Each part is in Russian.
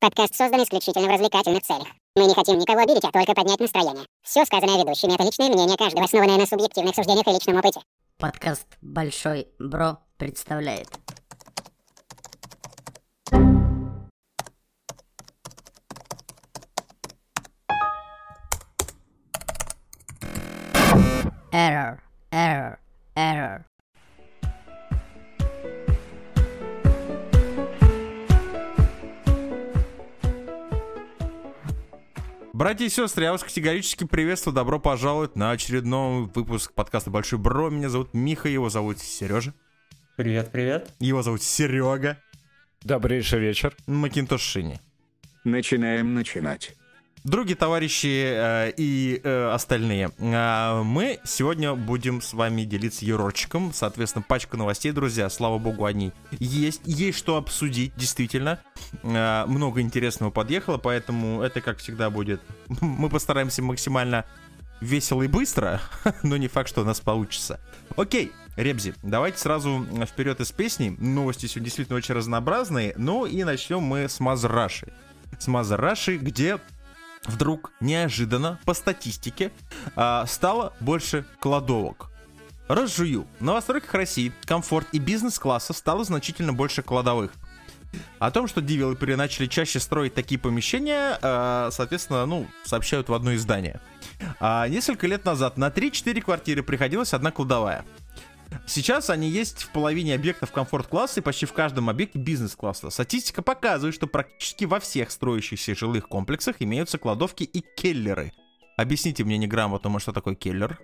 Подкаст создан исключительно в развлекательных целях. Мы не хотим никого обидеть, а только поднять настроение. Все сказанное ведущими — это личное мнение каждого, основанное на субъективных суждениях и личном опыте. Подкаст «Большой Бро» представляет. Error, error, error. Братья и сестры, я вас категорически приветствую. Добро пожаловать на очередной выпуск подкаста Большой Бро. Меня зовут Миха, его зовут Сережа. Привет, привет. Его зовут Серега. Добрейший вечер. Макинтош Шини. Начинаем начинать. Другие товарищи э, и э, остальные, э, мы сегодня будем с вами делиться юрочком, соответственно, пачка новостей, друзья, слава богу, они есть, есть что обсудить, действительно, э, много интересного подъехало, поэтому это, как всегда, будет, мы постараемся максимально весело и быстро, но не факт, что у нас получится. Окей, Ребзи, давайте сразу вперед из песни, новости сегодня действительно очень разнообразные, ну и начнем мы с Мазраши. С Мазраши, где вдруг неожиданно по статистике а, стало больше кладовок. Разжую. В новостройках России комфорт и бизнес-класса стало значительно больше кладовых. О том, что девелоперы начали чаще строить такие помещения, а, соответственно, ну, сообщают в одно издание. А несколько лет назад на 3-4 квартиры приходилась одна кладовая. Сейчас они есть в половине объектов комфорт-класса и почти в каждом объекте бизнес-класса. Статистика показывает, что практически во всех строящихся жилых комплексах имеются кладовки и келлеры. Объясните мне неграмотно, что такое келлер?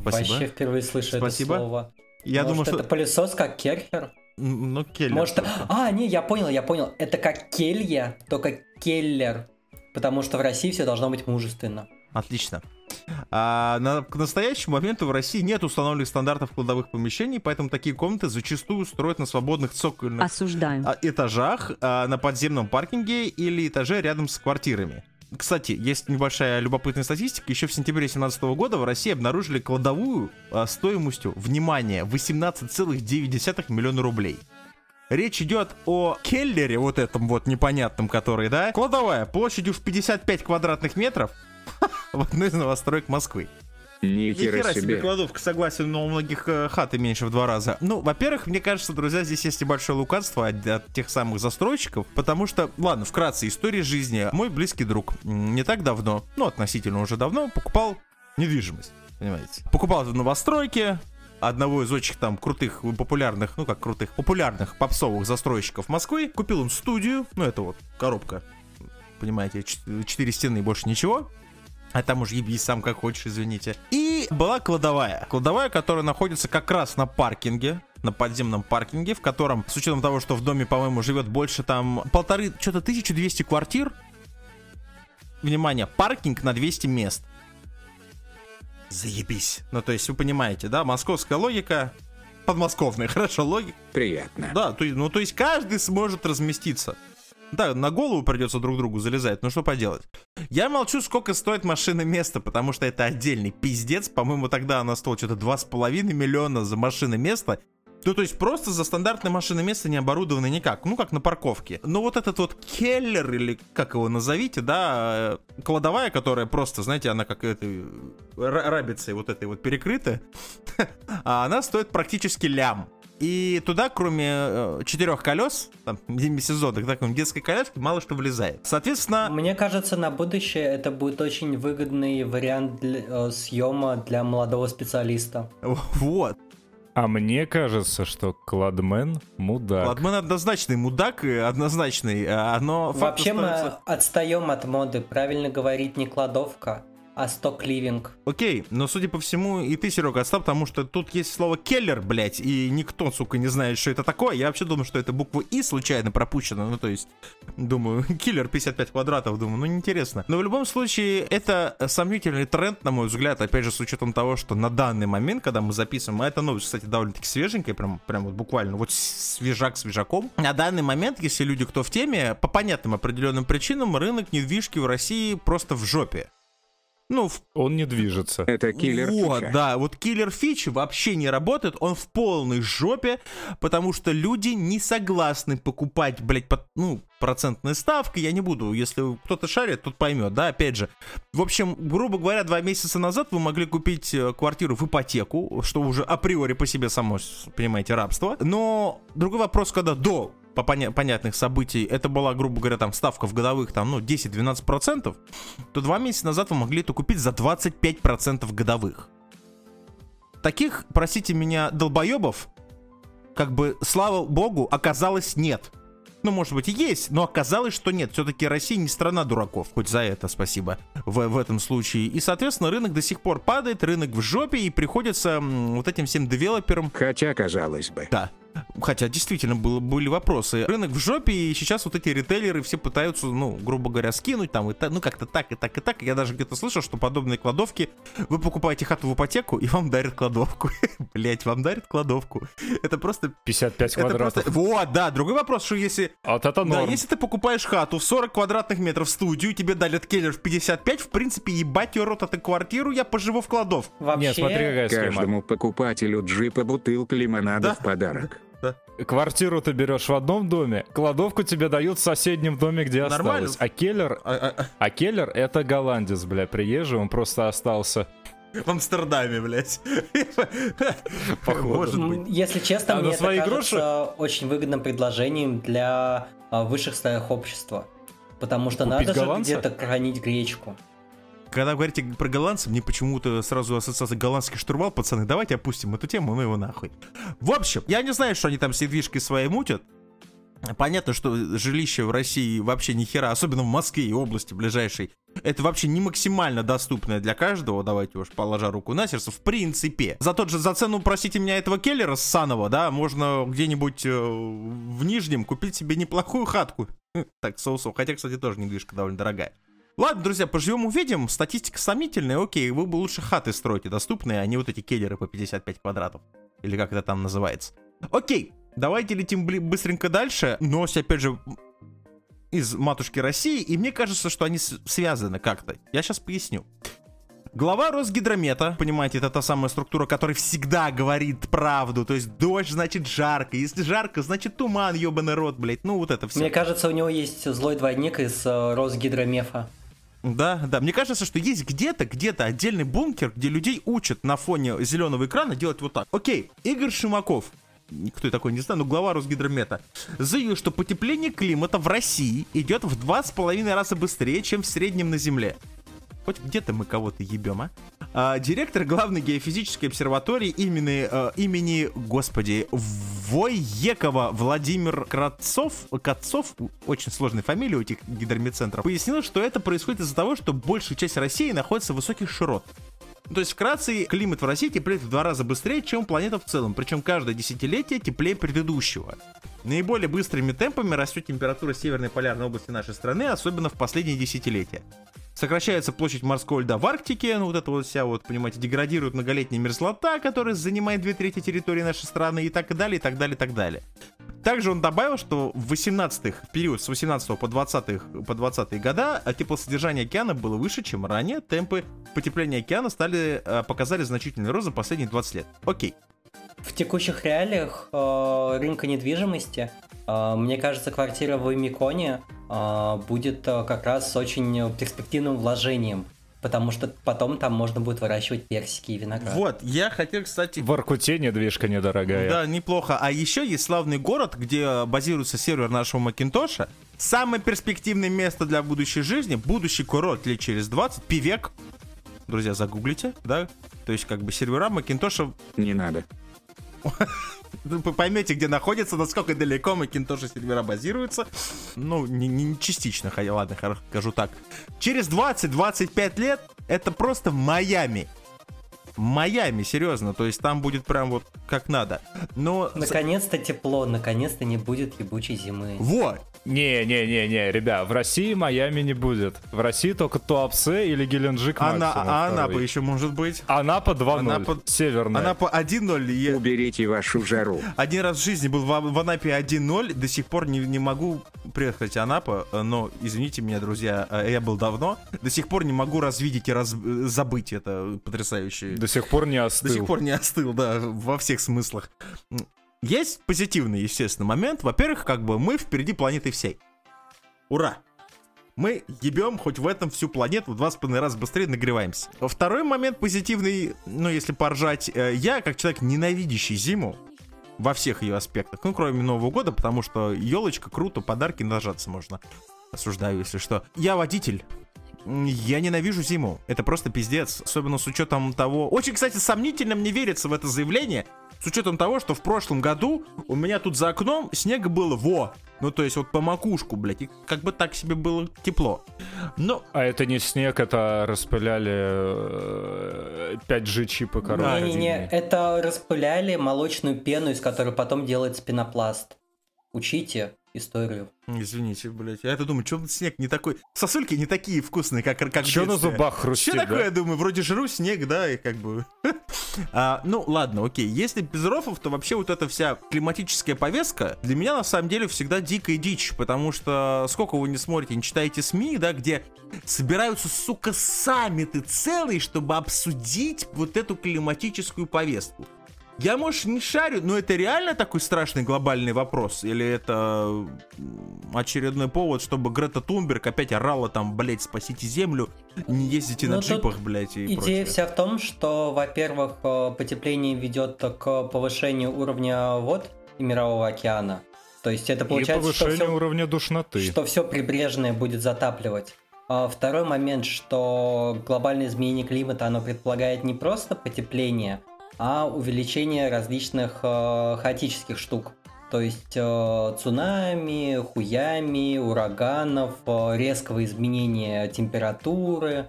Спасибо. Вообще впервые слышу Спасибо. это слово. Я Может, думаю, что... это пылесос как керхер? Ну, келлер. Может, только. а, не, я понял, я понял. Это как келья, только келлер. Потому что в России все должно быть мужественно. Отлично. А, на, к настоящему моменту в России нет установленных стандартов кладовых помещений, поэтому такие комнаты зачастую строят на свободных цокольных Осуждаю. а, этажах, а, на подземном паркинге или этаже рядом с квартирами. Кстати, есть небольшая любопытная статистика. Еще в сентябре 2017 года в России обнаружили кладовую а, стоимостью, внимание, 18,9 миллиона рублей. Речь идет о келлере, вот этом вот непонятном, который, да? Кладовая площадью в 55 квадратных метров в одной из новостроек Москвы. Ни хера хера себе себе. кладовка, согласен, но у многих э, хаты меньше в два раза. Ну, во-первых, мне кажется, друзья, здесь есть небольшое лукавство от, от тех самых застройщиков, потому что, ладно, вкратце, история жизни. Мой близкий друг не так давно, ну, относительно уже давно, покупал недвижимость, понимаете. Покупал в новостройке, одного из очень там крутых, популярных, ну как крутых, популярных попсовых застройщиков Москвы. Купил он студию, ну это вот коробка, понимаете, четыре стены и больше ничего. А там уж ебись сам как хочешь, извините. И была кладовая. Кладовая, которая находится как раз на паркинге, на подземном паркинге, в котором, с учетом того, что в доме, по-моему, живет больше там полторы, что-то 1200 квартир. Внимание, паркинг на 200 мест. Заебись. Ну, то есть, вы понимаете, да, московская логика, подмосковная, хорошо, логика. Приятно. Да, то, ну то есть каждый сможет разместиться. Да, на голову придется друг другу залезать, ну что поделать. Я молчу, сколько стоит машина место, потому что это отдельный пиздец. По-моему, тогда она стоила что-то 2,5 миллиона за машины место. Ну, то есть просто за стандартное машины место не оборудовано никак. Ну, как на парковке. Но вот этот вот келлер, или как его назовите, да, э, кладовая, которая просто, знаете, она как этой ра- рабицей вот этой вот перекрыта, а она стоит практически лям. И туда, кроме э, четырех колес, там, демисезонных, так, детской коляски, мало что влезает. Соответственно, Мне кажется, на будущее это будет очень выгодный вариант для, э, съема для молодого специалиста. вот. А мне кажется, что Кладмен мудак. Ладмен однозначный мудак, и однозначный, а, но факт Вообще мы остается- отстаем от моды. Правильно говорить не кладовка, а сток-ливинг. Окей, но судя по всему, и ты, Серега, отстал, потому что тут есть слово келлер, блядь, и никто, сука, не знает, что это такое. Я вообще думаю, что это буква И случайно пропущена. Ну, то есть, думаю, киллер 55 квадратов, думаю, ну, неинтересно. Но в любом случае, это сомнительный тренд, на мой взгляд, опять же, с учетом того, что на данный момент, когда мы записываем, а эта новость, кстати, довольно-таки свеженькая, прям, прям вот буквально, вот свежак свежаком. На данный момент, если люди, кто в теме, по понятным определенным причинам, рынок недвижки в России просто в жопе. Ну, в Он не движется. Это киллер Вот, фича. да, вот киллер фичи вообще не работает, он в полной жопе, потому что люди не согласны покупать, блядь, под, ну, процентной ставкой, я не буду, если кто-то шарит, тот поймет, да, опять же. В общем, грубо говоря, два месяца назад вы могли купить э, квартиру в ипотеку, что уже априори по себе само, понимаете, рабство, но другой вопрос, когда до по поня- понятных событий, это была, грубо говоря, там ставка в годовых, там, ну, 10-12%, то два месяца назад вы могли это купить за 25% годовых. Таких, простите меня, долбоебов, как бы, слава богу, оказалось нет. Ну, может быть, и есть, но оказалось, что нет. Все-таки Россия не страна дураков, хоть за это спасибо в, в этом случае. И, соответственно, рынок до сих пор падает, рынок в жопе, и приходится вот этим всем девелоперам Хотя, казалось бы. да. Хотя действительно было, были вопросы. Рынок в жопе, и сейчас вот эти ритейлеры все пытаются, ну, грубо говоря, скинуть там, и та- ну, как-то так, и так, и так. Я даже где-то слышал, что подобные кладовки, вы покупаете хату в ипотеку, и вам дарят кладовку. Блять, вам дарят кладовку. Это просто... 55 Это квадратов. просто... Вот, да, другой вопрос, что если... А Вот это Да, норм. если ты покупаешь хату в 40 квадратных метров в студию, и тебе дарят келлер в 55, в принципе, ебать ее рот эту квартиру, я поживу в кладовку. Вообще, Не, смотри, какая схема. Каждому покупателю джипа бутылка лимонада Да. в подарок. Квартиру ты берешь в одном доме, кладовку тебе дают в соседнем доме, где Нормально. осталось. А Келлер, А- а- а, а Келлер это голландец, бля, приезжий, он просто остался. В Амстердаме, блядь. Может быть. м, если честно, А мне это свои кажется очень выгодным предложением для а, высших слоев общества. Потому что Купить надо же голландца? где-то хранить гречку. Когда вы говорите про голландцев, мне почему-то сразу ассоциация голландский штурвал, пацаны, давайте опустим эту тему, ну его нахуй. В общем, я не знаю, что они там с недвижкой своей мутят. Понятно, что жилище в России вообще ни хера, особенно в Москве и области ближайшей, это вообще не максимально доступное для каждого, давайте уж положа руку на сердце, в принципе. За тот же, за цену, простите меня, этого Келлера Санова, да, можно где-нибудь э, в Нижнем купить себе неплохую хатку. Так, соусов, хотя, кстати, тоже недвижка довольно дорогая. Ладно, друзья, поживем увидим. Статистика сомнительная, окей, вы бы лучше хаты строите доступные, а не вот эти келлеры по 55 квадратов. Или как это там называется. Окей, давайте летим быстренько дальше. Новость, опять же, из матушки России, и мне кажется, что они связаны как-то. Я сейчас поясню. Глава Росгидромета, понимаете, это та самая структура, которая всегда говорит правду. То есть дождь значит жарко, если жарко, значит туман, ебаный рот, блядь. Ну вот это все. Мне кажется, у него есть злой двойник из э, Росгидромефа. Да, да. Мне кажется, что есть где-то, где-то отдельный бункер, где людей учат на фоне зеленого экрана делать вот так. Окей, Игорь Шимаков, никто такой не знает, но глава Росгидромета, заявил, что потепление климата в России идет в два с половиной раза быстрее, чем в среднем на Земле. Хоть где-то мы кого-то ебем, а? А, директор главной геофизической обсерватории имени, э, имени, господи, Воекова Владимир Кратцов, Катцов, очень сложная фамилия у этих гидромедцентров, пояснил, что это происходит из-за того, что большая часть России находится в высоких широт. То есть, вкратце, климат в России теплеет в два раза быстрее, чем планета в целом, причем каждое десятилетие теплее предыдущего. Наиболее быстрыми темпами растет температура северной полярной области нашей страны, особенно в последние десятилетия. Сокращается площадь морского льда в Арктике, ну вот это вот вся вот, понимаете, деградирует многолетняя мерзлота, которая занимает две трети территории нашей страны и так далее, и так далее, и так далее. Также он добавил, что в 18-х, в период с 18 по 20 по 20 года теплосодержание океана было выше, чем ранее. Темпы потепления океана стали, э, показали значительный рост за последние 20 лет. Окей. В текущих реалиях э, рынка недвижимости, мне кажется, квартира в Миконе э, будет э, как раз очень перспективным вложением, потому что потом там можно будет выращивать персики и виноград. Вот, я хотел, кстати... В Аркуте недвижка недорогая. Да, неплохо. А еще есть славный город, где базируется сервер нашего Макинтоша. Самое перспективное место для будущей жизни, будущий курорт лет через 20, Пивек. Друзья, загуглите, да? То есть, как бы сервера Макинтоша Не надо. Вы поймете, где находится, насколько далеко Макинтоши сервера базируются. Ну, не, не частично, ладно, скажу так. Через 20-25 лет это просто Майами. Майами, серьезно, то есть там будет прям вот как надо. Но... Наконец-то тепло, наконец-то не будет ебучей зимы. Во! Не-не-не-не, ребят, в России Майами не будет. В России только Туапсе или Геленджик максимум а Анапа еще может быть. Анапа 2-0, Анапа- северная. Анапа 1-0. Я Уберите вашу жару. один раз в жизни был в, в Анапе 1-0, до сих пор не, не могу приехать Анапа, но извините меня, друзья, э, я был давно, до сих пор не могу развидеть и раз, забыть это потрясающе. До сих пор не остыл. До сих пор не остыл, да, во всех смыслах. Есть позитивный, естественно, момент. Во-первых, как бы мы впереди планеты всей. Ура! Мы ебем хоть в этом всю планету в два с половиной раза быстрее нагреваемся. Второй момент позитивный, ну, если поржать, э, я, как человек, ненавидящий зиму, во всех ее аспектах, ну, кроме Нового года, потому что елочка, круто, подарки нажаться можно. Осуждаю, если что. Я водитель. Я ненавижу зиму. Это просто пиздец. Особенно с учетом того... Очень, кстати, сомнительно мне верится в это заявление. С учетом того, что в прошлом году у меня тут за окном снега было во. Ну, то есть вот по макушку, блядь. И как бы так себе было тепло. Но А это не снег, это распыляли э, 5G чипы, короче. Не-не-не, это распыляли молочную пену, из которой потом делается пенопласт. Учите историю. Извините, блядь. Я это думаю, что снег не такой... Сосульки не такие вкусные, как, как Чё на зубах хрустит, Что такое, да? я думаю, вроде жру снег, да, и как бы... А, ну, ладно, окей. Если без рофлов, то вообще вот эта вся климатическая повестка для меня, на самом деле, всегда дикая дичь, потому что сколько вы не смотрите, не читаете СМИ, да, где собираются, сука, саммиты целые, чтобы обсудить вот эту климатическую повестку. Я, может, не шарю, но это реально такой страшный глобальный вопрос? Или это очередной повод, чтобы Грета Тунберг опять орала там, блять, спасите землю, не ездите на Ну, джипах, блять, и Идея прочее. вся в том, что, во-первых, э, потепление ведет к повышению уровня вод и мирового океана. То есть это И получается, что повышение все, уровня душноты. что все прибрежное будет затапливать. А Второй момент, что глобальное изменение климата, оно предполагает не просто потепление, а увеличение различных э, хаотических штук. То есть э, цунами, хуями, ураганов, э, резкого изменения температуры.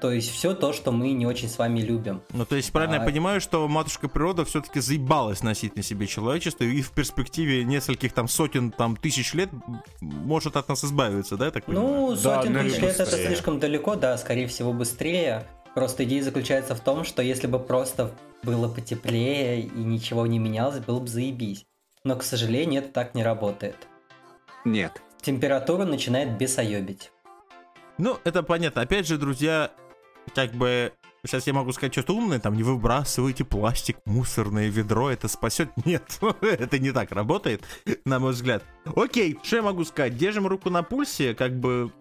То есть все то, что мы не очень с вами любим. Ну, то есть, правильно я А- понимаю, что матушка природа все-таки заебалась носить на себе человечество, и в перспективе нескольких там сотен, там, тысяч лет может от нас избавиться, да, я так понимаю? Ну, сотен ну, тысяч лет это быстрее. слишком далеко, да, скорее всего быстрее. Просто идея заключается в том, что если бы просто было потеплее и ничего не менялось, было бы заебись. Но, к сожалению, это так не работает. Нет. Температура начинает бесоебить. Ну, это понятно. Опять же, друзья, как бы... Сейчас я могу сказать что-то умное, там, не выбрасывайте пластик, мусорное ведро, это спасет. Нет, это не так работает, на мой взгляд. Окей, что я могу сказать? Держим руку на пульсе, как бы...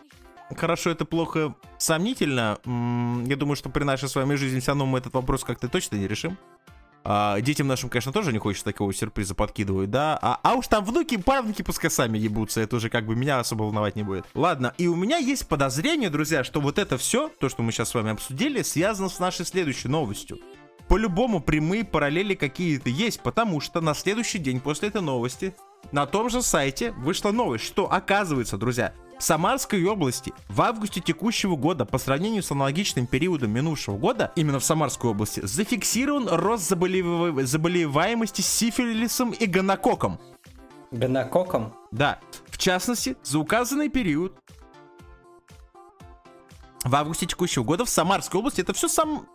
Хорошо, это плохо, сомнительно. Я думаю, что при нашей с вами жизни все равно мы этот вопрос как-то точно не решим. А, детям нашим, конечно, тоже не хочется такого сюрприза подкидывать, да? А, а уж там внуки, правнуки пускай сами ебутся, это уже как бы меня особо волновать не будет. Ладно, и у меня есть подозрение, друзья, что вот это все, то, что мы сейчас с вами обсудили, связано с нашей следующей новостью. По-любому прямые параллели какие-то есть, потому что на следующий день после этой новости на том же сайте вышла новость, что оказывается, друзья, в Самарской области в августе текущего года по сравнению с аналогичным периодом минувшего года, именно в Самарской области, зафиксирован рост заболев- заболеваемости сифилисом и гонококком. Гонококом? Да, в частности, за указанный период в августе текущего года в Самарской области, это все сам...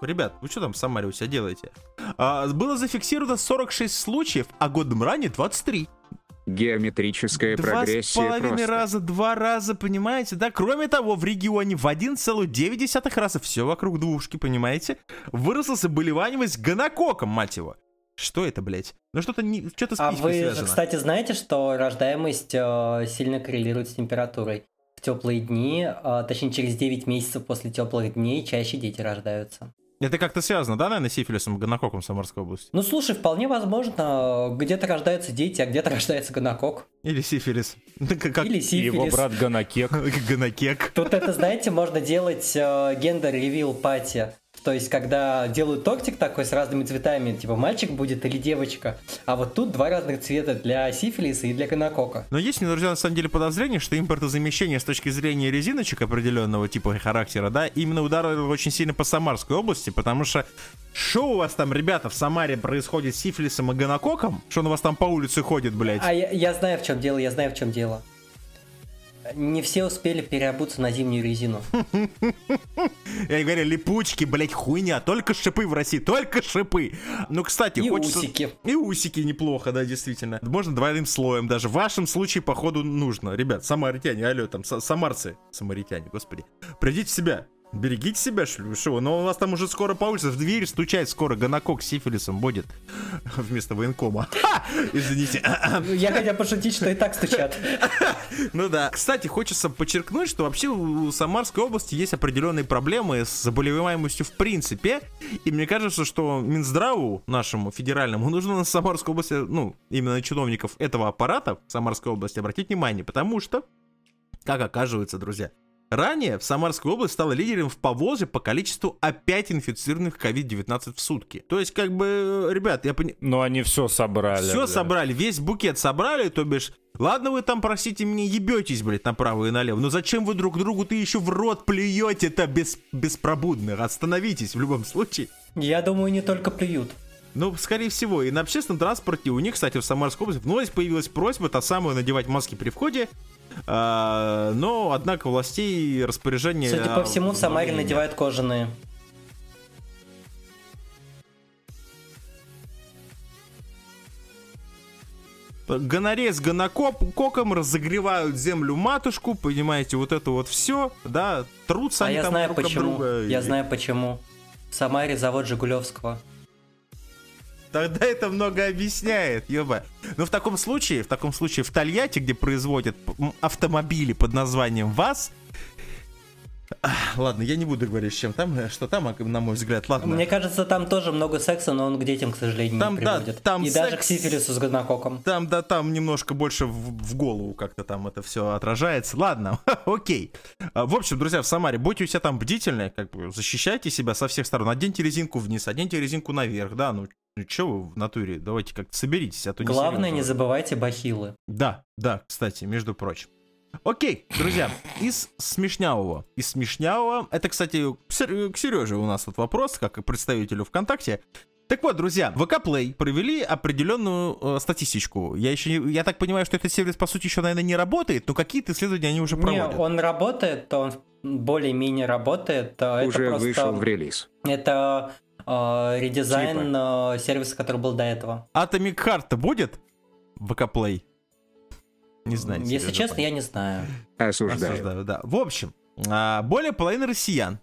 Ребят, вы что там в Самаре у себя делаете? А, было зафиксировано 46 случаев, а годом ранее 23. Геометрическая Два с прогрессия половиной просто. раза, два раза, понимаете, да? Кроме того, в регионе в 1,9 раза, все вокруг двушки, понимаете, выросло заболеваемость гонококом, мать его. Что это, блядь? Ну что-то не, что-то с А вы же, связано. кстати, знаете, что рождаемость э, сильно коррелирует с температурой? В теплые дни, э, точнее через 9 месяцев после теплых дней, чаще дети рождаются. Это как-то связано, да, наверное, с сифилисом и гонококом в Самарской области? Ну слушай, вполне возможно, где-то рождаются дети, а где-то рождается гонокок. Или сифилис. Как Или И сифилис. его брат Ганакек. гонокек. Тут это, знаете, можно делать э, гендер-ревил пати. То есть, когда делают тортик такой с разными цветами, типа мальчик будет или девочка, а вот тут два разных цвета для сифилиса и для гонокока. Но есть, у меня, друзья, на самом деле подозрение, что импортозамещение с точки зрения резиночек определенного типа и характера, да, именно ударило очень сильно по Самарской области, потому что что у вас там, ребята, в Самаре происходит с сифилисом и гонококом? Что он у вас там по улице ходит, блядь? А я, я знаю, в чем дело, я знаю, в чем дело. Не все успели переобуться на зимнюю резину. Я говорю, липучки, блядь, хуйня, только шипы в России, только шипы. Ну, кстати, И хочется... усики. И усики неплохо, да, действительно. Можно двойным слоем даже. В вашем случае, походу, нужно. Ребят, самаритяне, алло, там, са- самарцы, самаритяне, господи. Придите в себя. Берегите себя, что? Но у вас там уже скоро по улице в дверь стучать скоро гонокок с сифилисом будет вместо военкома. Ха! Извините. Ну, Я хотел пошутить, что и так стучат. Ну да. Кстати, хочется подчеркнуть, что вообще у Самарской области есть определенные проблемы с заболеваемостью в принципе. И мне кажется, что Минздраву нашему федеральному нужно на Самарской области, ну, именно на чиновников этого аппарата в Самарской области обратить внимание, потому что, как оказывается, друзья, Ранее в Самарской области стала лидером в Поволжье по количеству опять инфицированных COVID-19 в сутки. То есть, как бы, ребят, я понимаю, Но они все собрали. все бля. собрали, весь букет собрали, то бишь, ладно вы там, простите меня, ебетесь, блядь, направо и налево, но зачем вы друг другу-то еще в рот плюете-то без, беспробудно? Остановитесь в любом случае. Я думаю, не только плюют. Ну, скорее всего, и на общественном транспорте у них, кстати, в Самарской области вновь появилась просьба, та самая, надевать маски при входе, А, но, однако, властей распоряжение... Судя по всему, в Самаре надевают кожаные. Гонорея с гонококом разогревают землю матушку, понимаете, вот это вот все, да, трутся А они я там знаю друг почему. друга. Я И знаю почему. В Самаре завод Жигулевского. Тогда это много объясняет, ёба. Но в таком случае, в таком случае в Тольятти, где производят автомобили под названием ВАЗ, Ладно, я не буду говорить, чем там, э, что там, а, на мой взгляд, ладно. Мне кажется, там тоже много секса, но он к детям, к сожалению, Там, не да, приводит. там И даже к секс- сифилису с гонококом. Там, да, там немножко больше в, в голову как-то там это все отражается. Ладно, окей. А, В общем, друзья, в Самаре, будьте у себя там бдительны, как бы защищайте себя со всех сторон. Оденьте резинку вниз, оденьте резинку наверх, да, ну, ну что вы в натуре, давайте как-то соберитесь, а то не Главное, не забывайте бахилы. Да, да, кстати, между прочим. Окей, друзья, из смешнявого. Из смешнявого, это, кстати, к Сер- к Сереже у нас тут вопрос, как и представителю ВКонтакте. Так вот, друзья, ВК Play провели определенную э, статистичку. Я еще, не- я так понимаю, что этот сервис, по сути, еще, наверное, не работает, но какие-то исследования они уже Не, проводят. он работает, он более-менее работает. а Уже это вышел в просто... релиз. Это э, редизайн Типа. э, сервиса, который был до этого. Atomic Heart ВК Play? Не знаю. Если Сережа, честно, я не знаю. Осуждаю. Осуждаю, да. В общем, а, более половины россиян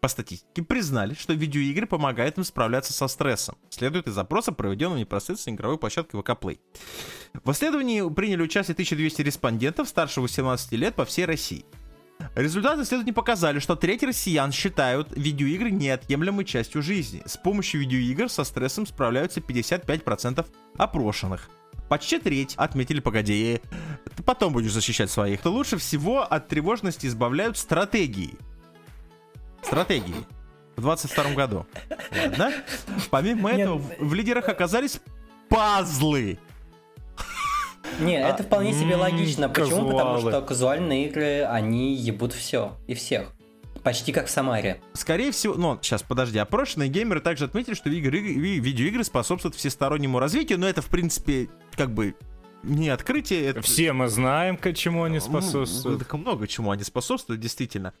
по статистике признали, что видеоигры помогают им справляться со стрессом. Следует из запроса, проведенного непосредственно игровой площадкой ВК Play. В исследовании приняли участие 1200 респондентов старше 18 лет по всей России. Результаты исследования показали, что треть россиян считают видеоигры неотъемлемой частью жизни. С помощью видеоигр со стрессом справляются 55% опрошенных. Почти треть отметили, погоди, ты потом будешь защищать своих. То лучше всего от тревожности избавляют стратегии. Стратегии. В 22 году. Ладно. Помимо Нет, этого, в- лидерах оказались пазлы. Не, А, это вполне себе логично. Почему? Потому казуалы. что казуальные игры, они ебут все и всех. Почти как в Самаре. Скорее всего, ну, сейчас, подожди, опрошенные геймеры также отметили, что игры, ви- видеоигры способствуют всестороннему развитию, но это, в принципе, как бы не открытие. Это... Все мы знаем, к чему они Ну, способствуют. так много чему они способствуют, действительно.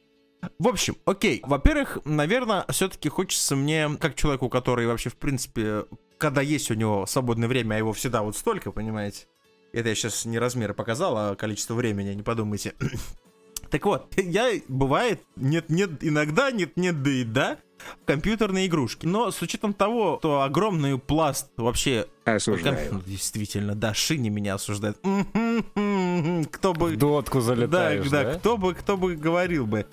В общем, окей. Во-первых, наверное, все-таки хочется мне, как человеку, который вообще, в принципе, когда есть у него свободное время, а его всегда вот столько, понимаете? Это я сейчас не размеры показал, а количество времени, не подумайте. Так вот, я, бывает, нет-нет, иногда, нет-нет, да и да, в компьютерные игрушки. Но с учетом того, что огромный пласт вообще... Осуждаю. Ну, Действительно, да, Шини меня осуждает. Кто бы... В дотку залетаешь, да, да? да, кто бы, кто бы говорил бы.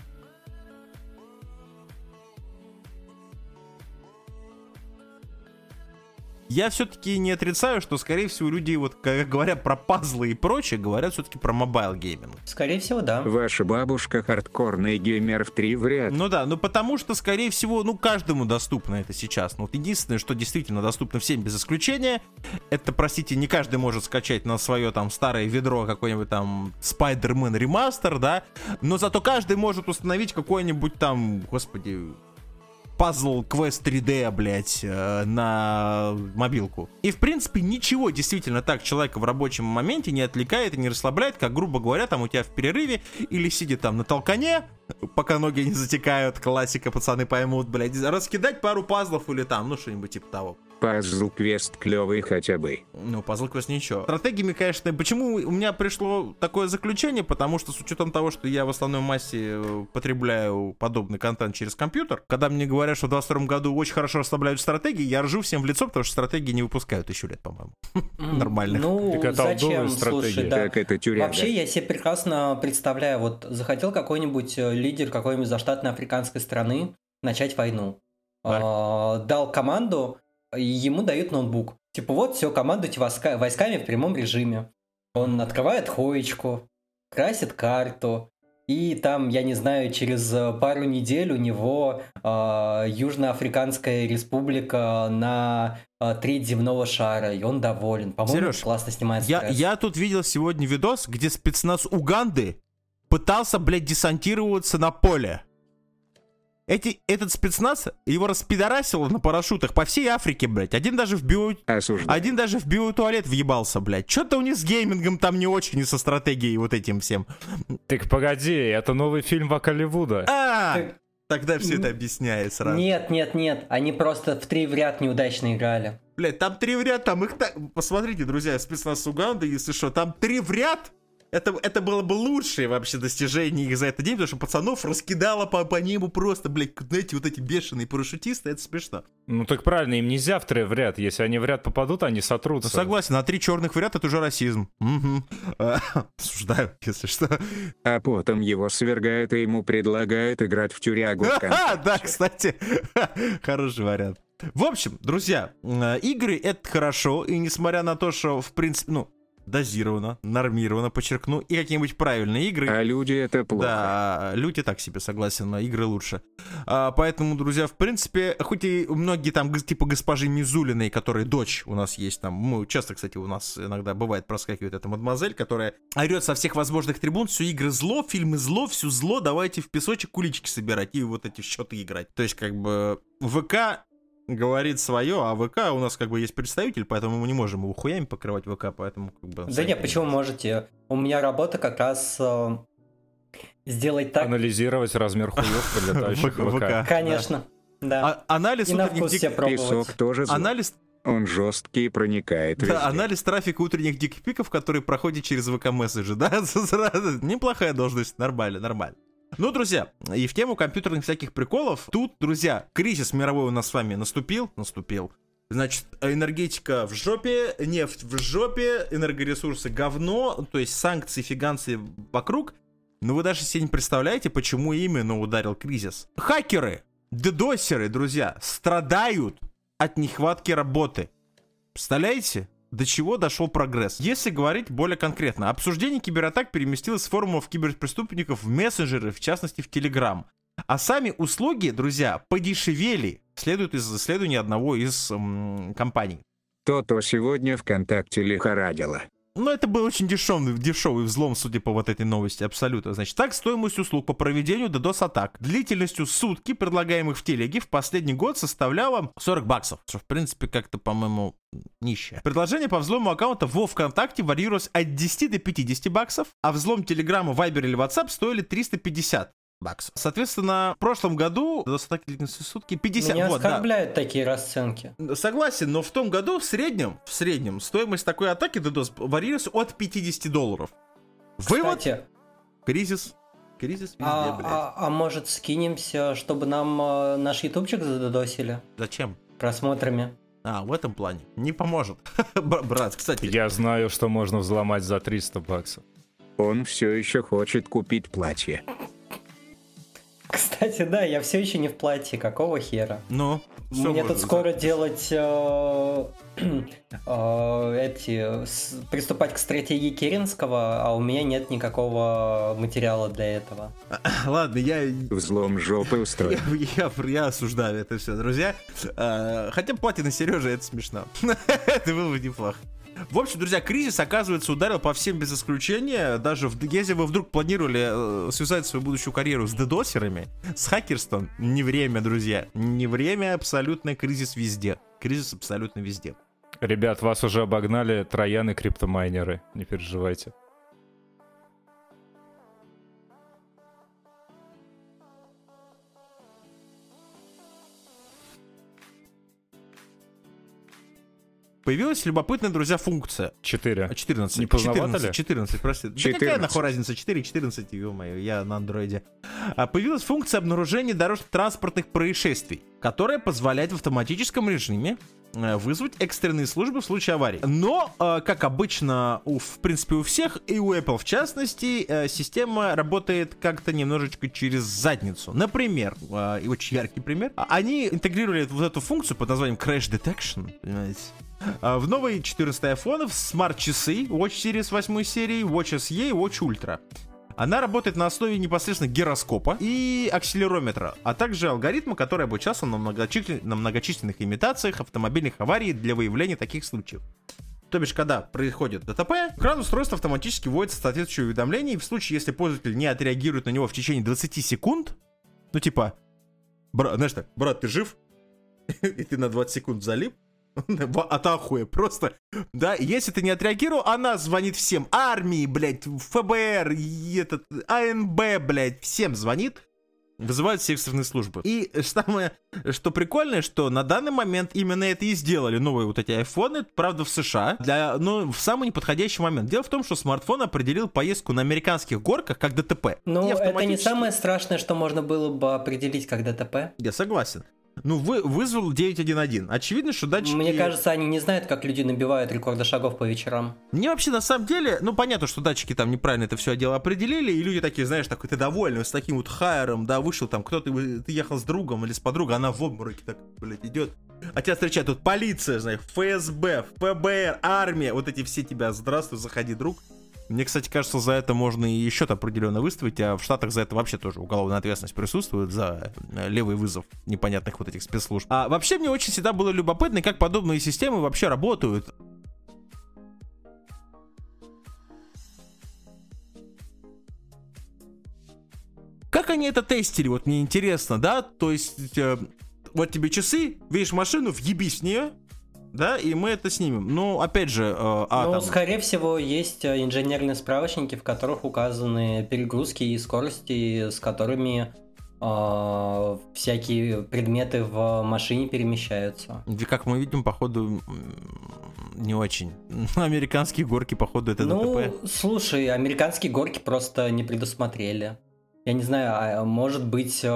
Я все-таки не отрицаю, что, скорее всего, люди, вот, как говорят про пазлы и прочее, говорят все-таки про mobile gaming. Скорее всего, да. Ваша бабушка хардкорный геймер в три в ряд. Ну да, ну потому что, скорее всего, ну каждому доступно это сейчас. Ну вот единственное, что действительно доступно всем без исключения, это, простите, не каждый может скачать на свое там старое ведро какой-нибудь там Spider-Man ремастер, да, но зато каждый может установить какой-нибудь там, господи, пазл квест 3D, блядь, э, на мобилку. И, в принципе, ничего действительно так человека в рабочем моменте не отвлекает и не расслабляет, как, грубо говоря, там у тебя в перерыве или сидя там на толкане, пока ноги не затекают, классика, пацаны поймут, блядь, раскидать пару пазлов или там, ну, что-нибудь типа того. Пазл квест клевый хотя бы. Ну, пазл квест ничего. Стратегиями, конечно, почему у меня пришло такое заключение, потому что с учетом того, что я в основной массе э, потребляю подобный контент через компьютер, когда мне говорят, что в 22 году очень хорошо расслабляют стратегии, я ржу всем в лицо, потому что стратегии не выпускают еще лет, по-моему. Нормально. Ну, зачем, слушай, да. Вообще, я себе прекрасно представляю, вот захотел какой-нибудь э, лидер какой-нибудь заштатной африканской страны начать войну. А, дал команду, и ему дают ноутбук. Типа, вот, все, командуйте войска- войсками в прямом режиме. Он открывает хоечку, красит карту, и там, я не знаю, через пару недель у него э, Южноафриканская республика на э, треть земного шара, и он доволен. По-моему, классно снимает Я, я тут видел сегодня видос, где спецназ Уганды пытался, блядь, десантироваться на поле. Эти, этот спецназ его распидорасило на парашютах по всей Африке, блядь. Один даже в био... Осуждаю. Один даже в биотуалет въебался, блядь. Что-то у них с геймингом там не очень, и со стратегией вот этим всем. Так погоди, это новый фильм Вакаливуда. А, Так- тогда все это объясняет сразу. Нет, нет, нет, они просто в три в ряд неудачно играли. Блядь, там три в ряд, там их так... Посмотрите, друзья, спецназ Уганды, если что, там три в ряд. Это, это было бы лучшее вообще достижение их за этот день, потому что пацанов раскидало по, по небу просто, блядь, знаете, вот эти бешеные парашютисты, это смешно. Ну так правильно, им нельзя в три в ряд. Если они в ряд попадут, они Ну, сотрутся. согласен, а три черных в ряд это уже расизм. Угу. Осуждаю, если что. А потом его свергают и ему предлагают играть в тюрягу. А, да, кстати, хороший вариант. В общем, друзья, э, игры это хорошо, и несмотря на то, что, в принципе, ну, дозировано, нормировано, подчеркну, и какие-нибудь правильные игры. А люди это плохо. Да, люди так себе согласен, но игры лучше. А, поэтому, друзья, в принципе, хоть и многие там, типа госпожи Мизулиной, которая дочь у нас есть там, мы часто, кстати, у нас иногда бывает проскакивает эта мадемуазель, которая орет со всех возможных трибун, все игры зло, фильмы зло, всю зло, давайте в песочек кулички собирать и вот эти счеты играть. То есть, как бы, ВК говорит свое, а ВК у нас как бы есть представитель, поэтому мы не можем его хуями покрывать ВК, поэтому как бы... Да нет, почему можете? У меня работа как раз э, сделать так. Анализировать размер хуев, прилетающих в ВК. Конечно, да. А- анализ И на вкус себе пробовать. Песок тоже. Анализ Он жесткий и проникает везде. Да, анализ трафика утренних дикпиков, который проходит через ВК месседжи, да. Неплохая должность, нормально, нормально. Ну, друзья, и в тему компьютерных всяких приколов, тут, друзья, кризис мировой у нас с вами наступил, наступил. Значит, энергетика в жопе, нефть в жопе, энергоресурсы говно, то есть санкции, фиганцы вокруг. Но вы даже себе не представляете, почему именно ударил кризис. Хакеры, дедосеры, друзья, страдают от нехватки работы. Представляете? До чего дошел прогресс? Если говорить более конкретно, обсуждение кибератак переместилось с форумов киберпреступников в мессенджеры, в частности в Телеграм. А сами услуги, друзья, подешевели, следует из исследования одного из м, компаний. То-то сегодня ВКонтакте лихорадило. Но это был очень дешевый, дешевый взлом, судя по вот этой новости, абсолютно. Значит, так стоимость услуг по проведению DDoS-атак длительностью сутки, предлагаемых в телеге, в последний год составляла 40 баксов. Что, в принципе, как-то, по-моему, нищее. Предложение по взлому аккаунта во ВКонтакте варьировалось от 10 до 50 баксов, а взлом Телеграма, Вайбер или WhatsApp стоили 350 баксов. Соответственно, в прошлом году DDoS-атаки длительностью сутки 50... Меня вот, да. оскорбляют такие расценки. Согласен, но в том году в среднем, в среднем стоимость такой атаки DDoS варьировалась от 50 долларов. Вывод, Кстати, кризис, кризис везде, а, блядь. а- а может скинемся, чтобы нам э, наш ютубчик задодосили Зачем? просмотрами? А, в этом плане. Не поможет. Брат, кстати, Я знаю, что можно взломать за 300 баксов. Он все еще хочет купить платье. Кстати, да, я все еще не в платье, какого хера? Ну, Мне можно тут скоро делать э, э, эти с- приступать к стратегии Керенского, а у меня нет никакого материала для этого. Ладно, я... Взлом жопы устрой. Я, я, я осуждаю это все, друзья. А, Хотя платье на Сереже это смешно. Это было бы неплохо. В общем, друзья, кризис, оказывается, ударил по всем без исключения. Даже в, если вы вдруг планировали э, связать свою будущую карьеру с дедосерами, с хакерством, не время, друзья. Не время, абсолютно кризис везде. Кризис абсолютно везде. Ребят, вас уже обогнали трояны криптомайнеры, не переживайте. Появилась любопытная, друзья, функция. 4. А, 14. Не поздновато 14, ли? 14, прости. Да 14. какая нахуй разница? 4, 14, ё-моё, я на андроиде. А, появилась функция обнаружения дорожно-транспортных происшествий, которая позволяет в автоматическом режиме вызвать экстренные службы в случае аварии. Но, э, как обычно, у, в принципе, у всех, и у Apple в частности, э, система работает как-то немножечко через задницу. Например, э, и очень яркий пример, а- они интегрировали вот эту функцию под названием Crash Detection, понимаете? В новые 14 iPhone смарт-часы Watch Series 8 серии, Watch SE и Watch Ultra. Она работает на основе непосредственно гироскопа и акселерометра, а также алгоритма, который обучался на, многочисленных, на многочисленных имитациях автомобильных аварий для выявления таких случаев. То бишь, когда происходит ДТП, экран устройства автоматически вводит соответствующее уведомление, и в случае, если пользователь не отреагирует на него в течение 20 секунд, ну типа, брат, знаешь так, брат, ты жив? И ты на 20 секунд залип, От ахуя, просто. Да, если ты не отреагировал, она звонит всем. Армии, блядь, ФБР, этот, АНБ, блядь, всем звонит. Вызывают все экстренные службы. И самое, что прикольное, что на данный момент именно это и сделали новые вот эти айфоны, правда, в США, для, ну, в самый неподходящий момент. Дело в том, что смартфон определил поездку на американских горках как ДТП. Ну, И это не автоматически- самое страшное, что можно было бы определить как ДТП. Я согласен. Ну, вы, вызвал 911. Очевидно, что датчики... Мне кажется, они не знают, как люди набивают рекорды шагов по вечерам. Мне вообще на самом деле, ну понятно, что датчики там неправильно это все дело определили, и люди такие, знаешь, такой, ты довольный, с таким вот хайером, да, вышел там, кто-то, ты ехал с другом или с подругой, она в обмороке так, блядь, идет. А тебя встречает тут полиция, знаешь, ФСБ, ФБР, армия, вот эти все тебя, здравствуй, заходи, друг. Мне, кстати, кажется, за это можно и счет определенно выставить, а в Штатах за это вообще тоже уголовная ответственность присутствует, за э, левый вызов непонятных вот этих спецслужб. А вообще мне очень всегда было любопытно, как подобные системы вообще работают. Как они это тестили, вот мне интересно, да? То есть, э, вот тебе часы, видишь машину, въебись в нее, да, и мы это снимем. Ну, опять же, э, а, ну, там- скорее всего, есть э, инженерные справочники, в которых указаны перегрузки и скорости, с которыми э, всякие предметы в машине перемещаются. Где, как мы видим, походу, не очень. Американские горки, походу, это ну, ДТП. слушай, американские горки просто не предусмотрели. Я не знаю, а может быть, э,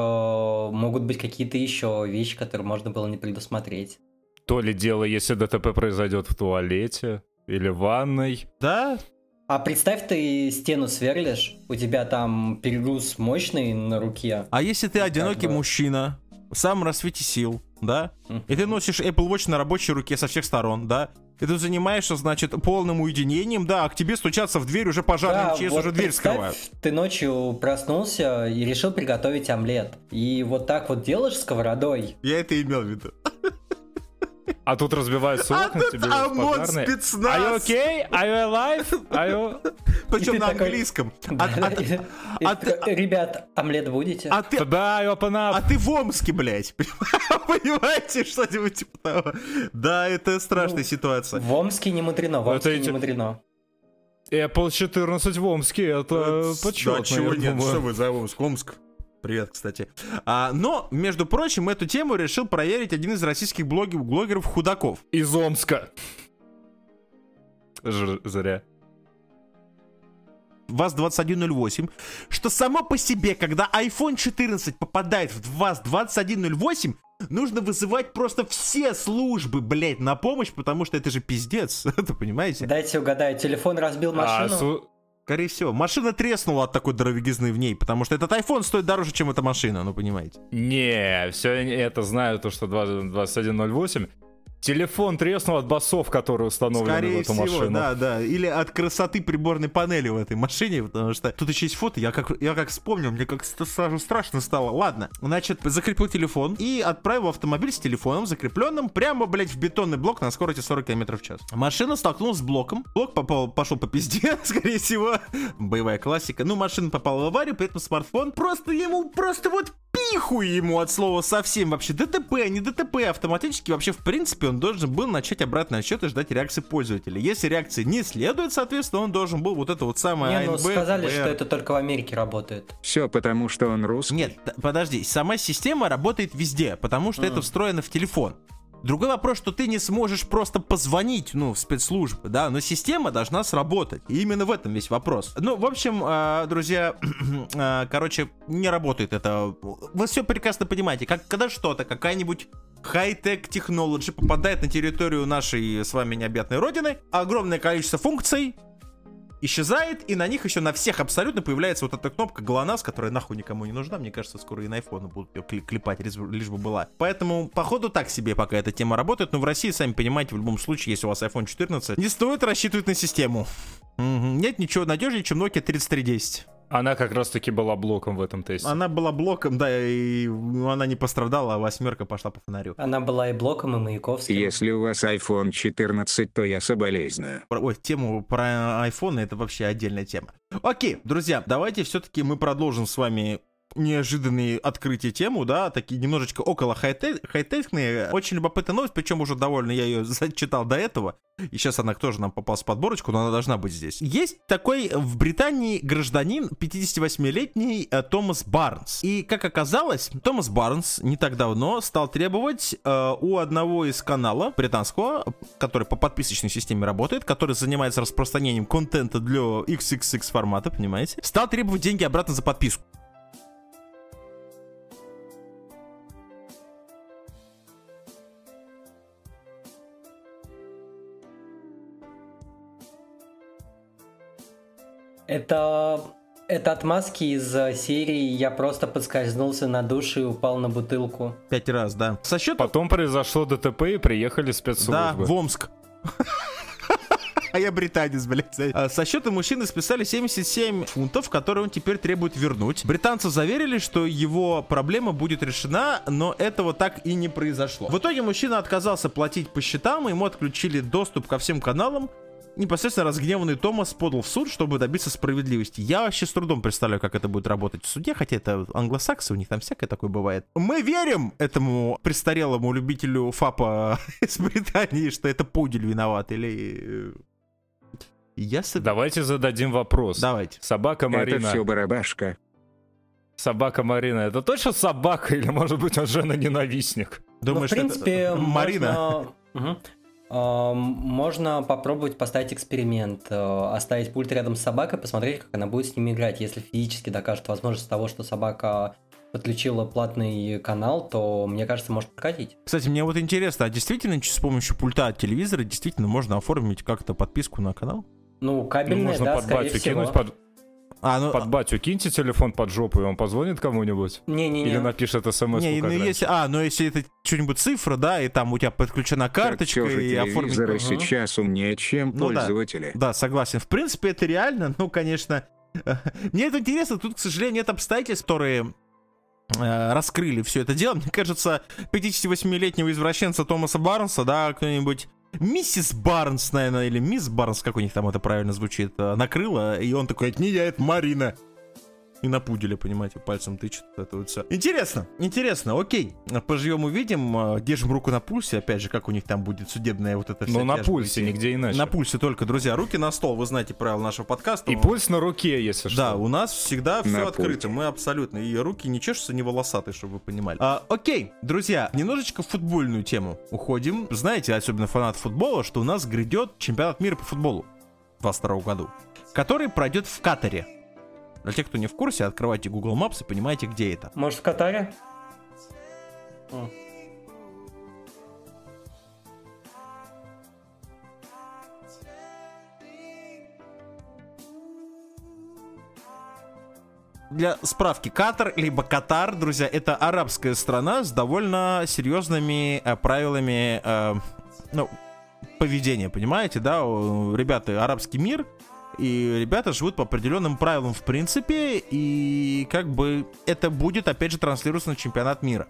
могут быть какие-то еще вещи, которые можно было не предусмотреть. То ли дело, если ДТП произойдет в туалете или в ванной. Да? А представь, ты стену сверлишь, у тебя там перегруз мощный на руке. А если ты одинокий бы. мужчина, в самом расцвете сил, да? Мгм. И ты носишь Apple Watch на рабочей руке со всех сторон, да? И ты занимаешься, значит, полным уединением, да, а к тебе стучатся в дверь уже пожарные Да, МЧС вот уже дверь скрывают. Ты ночью проснулся и решил приготовить омлет. И вот так вот делаешь сковородой. Я это имел в виду. А тут разбивается А окна, тут тебе ОМОН пожарные. спецназ. Are you okay? Are you alive? Are you... Причем на такой- английском. А, Да, а- а ты- Ребят, омлет будете? а ты, Да, open А up. ты в Омске, блядь. Понимаете, что-нибудь типа того. Да, это страшная Ну, ситуация. В Омске не мудрено, в Это Омске не мудрено. Apple 14 в Омске, это почетно, Да, чего нет, думаю. что вы за Омск? Омск. Привет, кстати. А, но, между прочим, эту тему решил проверить один из российских блоги- блогеров Худаков. Из Омска. Ж- Зря. ВАЗ-2108, что само по себе, когда iPhone 14 попадает в ВАЗ-2108, нужно вызывать просто все службы, блядь, на помощь, потому что это же пиздец, это понимаете? Дайте угадаю, телефон разбил А, машину? су- Скорее всего. Машина треснула от такой дороговизны в ней, потому что этот iPhone стоит дороже, чем эта машина, ну понимаете. Не, все это знаю, то, что 20- 2108. Телефон треснул от басов, которые установлены в Скорее эту всего, машину. да, да. Или от красоты приборной панели в этой машине, потому что тут еще есть фото, я как, я как вспомнил, мне как сразу страшно стало. Ладно, значит, закрепил телефон и отправил автомобиль с телефоном закрепленным прямо, блядь, в бетонный блок на скорости 40 км в час. Машина столкнулась с блоком, блок попал, пошел по пизде, скорее всего, боевая классика. Ну, машина попала в аварию, при этом смартфон просто ему, просто вот пихуй ему от слова совсем вообще. ДТП, не ДТП, автоматически вообще в принципе он должен был начать обратный отсчет и ждать реакции пользователя. Если реакции не следует, соответственно, он должен был вот это вот самое Не, ну АНБ, сказали, что это только в Америке работает. Все потому, что он русский. Нет, подожди, сама система работает везде, потому что это встроено в телефон. Другой вопрос, что ты не сможешь просто позвонить, ну, в спецслужбы, да, но система должна сработать. И именно в этом весь вопрос. Ну, в общем, а, друзья, а, короче, не работает это. Вы все прекрасно понимаете, как когда что-то, какая-нибудь хай-тек технология попадает на территорию нашей с вами необъятной родины, огромное количество функций, исчезает, и на них еще на всех абсолютно появляется вот эта кнопка ГЛОНАСС, которая нахуй никому не нужна. Мне кажется, скоро и на iPhone будут ее клепать, лишь бы, была. Поэтому, походу, так себе пока эта тема работает, но в России, сами понимаете, в любом случае, если у вас iPhone 14, не стоит рассчитывать на систему. Мгм. Нет ничего надежнее, чем Nokia 3310. Она как раз таки была блоком в этом тесте. Она была блоком, да, и она не пострадала, а восьмерка пошла по фонарю. Она была и блоком, и Маяковским. Если у вас iPhone 14, то я соболезную. Про- Ой, тему про iPhone это вообще отдельная тема. Окей, друзья, давайте все-таки мы продолжим с вами неожиданные открытия тему, да, такие немножечко около хай-те- хай-текные. Очень любопытная новость, причем уже довольно я ее зачитал до этого. И сейчас она тоже нам попалась в подборочку, но она должна быть здесь. Есть такой в Британии гражданин, 58-летний э, Томас Барнс. И, как оказалось, Томас Барнс не так давно стал требовать э, у одного из канала британского, который по подписочной системе работает, который занимается распространением контента для XXX формата, понимаете, стал требовать деньги обратно за подписку. Это... Это отмазки из э, серии «Я просто подскользнулся на душе и упал на бутылку». Пять раз, да. Со счета Потом произошло ДТП и приехали спецслужбы. Да, в Омск. А я британец, блядь. А, Со счета мужчины списали 77 фунтов, которые он теперь требует вернуть. Британцы заверили, что его проблема будет решена, но этого так и не произошло. В итоге мужчина отказался платить по счетам, ему отключили доступ ко всем каналам. Непосредственно разгневанный Томас подал в суд, чтобы добиться справедливости. Я вообще с трудом представляю, как это будет работать в суде, хотя это англосаксы, у них там всякое такое бывает. Мы верим этому престарелому любителю ФАПа из Британии, что это пудель виноват, или... э, Я с... Давайте зададим вопрос. Давайте. Собака Марина. Это все барабашка. Собака Марина. Это точно собака или может быть он жена-ненавистник? Думаешь, ну, в что это принципе, Марина? Можно... Мгм. Можно попробовать поставить эксперимент, э, оставить пульт рядом с собакой, посмотреть, как она будет с ними играть. Если физически докажет возможность того, что собака подключила платный канал, то, мне кажется, может прокатить. Кстати, мне вот интересно, а действительно с помощью пульта от телевизора действительно можно оформить как-то подписку на канал? Ну, Ну, кабельная, можно да, под скорее всего. кинуть, под, А, ну... под батю киньте телефон под жопу, и он позвонит кому-нибудь? Не-не-не. Или напишет смс Не, ну, если, а, ну если это что-нибудь цифра, да, и там у тебя подключена карточка, так и оформить... Ага. сейчас умнее, чем Ну да. пользователи. Да, согласен. В принципе, это реально, ну, конечно... Мне это интересно, тут, к сожалению, нет обстоятельств, которые э, раскрыли все это дело. Мне кажется, 58-летнего извращенца Томаса Барнса, да, кто-нибудь миссис Барнс, наверное, или мисс Барнс, как у них там это правильно звучит, э, накрыла, и он такой, это не я, это Марина. И на пуделе, понимаете, пальцем тычет вот это вот все. Интересно, интересно, окей. Поживем, увидим, э, держим руку на пульсе, опять же, как у них там будет судебная вот эта вся Ну, на пульсе, идти. нигде иначе. На пульсе только, друзья, руки на стол, вы знаете правила нашего подкаста. И пульс на руке, если что. Да, у нас всегда все На открыто, пульте. мы абсолютно, и руки не чешутся, не волосатые, чтобы вы понимали. А, окей, друзья, немножечко в футбольную тему уходим. Знаете, особенно фанат футбола, что у нас грядет чемпионат мира по футболу в 22 году, который пройдет в Катаре. Для тех, кто не в курсе, открывайте Google Maps и понимаете, где это. Может, в Катаре? Для справки, Катар, либо Катар, друзья, это арабская страна с довольно серьезными э, правилами, э, ну, поведения, понимаете, да? Ребята, арабский мир, и ребята живут по определенным правилам в принципе, и как бы это будет, опять же, транслироваться на чемпионат мира.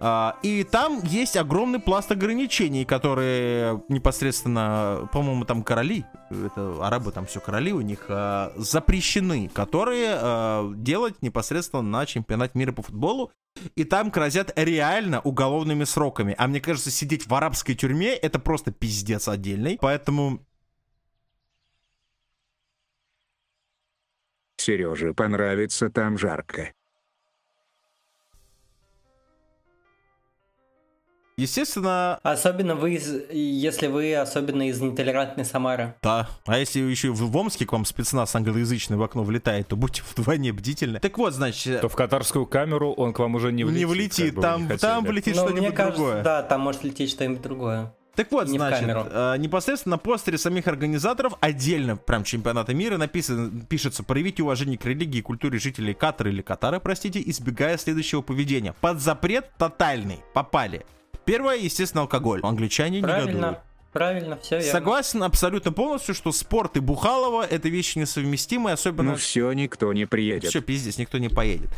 А, и там есть огромный пласт ограничений, которые непосредственно, по-моему, там короли, это арабы там все короли у них, а, запрещены, которые а, делать непосредственно на чемпионат мира по футболу. И там грозят реально уголовными сроками. А мне кажется, сидеть в арабской тюрьме это просто пиздец отдельный. Поэтому Сереже понравится там жарко. Естественно, Особенно вы, из- если вы особенно из нетолерантной Самары. да. А если еще в Омске к вам спецназ англоязычный в окно влетает, то будьте вдвойне бдительны. Так вот, значит, То в катарскую камеру он к вам уже не влетит. не как влетит, бы вы там, там влетит Но что-нибудь мне кажется, другое. да, там может лететь что-нибудь другое. Так вот, Не значит, э, непосредственно на постере самих организаторов отдельно, прям чемпионата мира, написано, пишется «Проявите уважение к религии и культуре жителей Катара или Катара, простите, избегая следующего поведения. Под запрет тотальный. Попали. Первое, естественно, алкоголь. Англичане Правильно, негодуют. Правильно, все верно. Согласен абсолютно полностью, что спорт и Бухалова это вещи несовместимые, особенно... Ну все, никто не приедет. Все, пиздец, никто не поедет.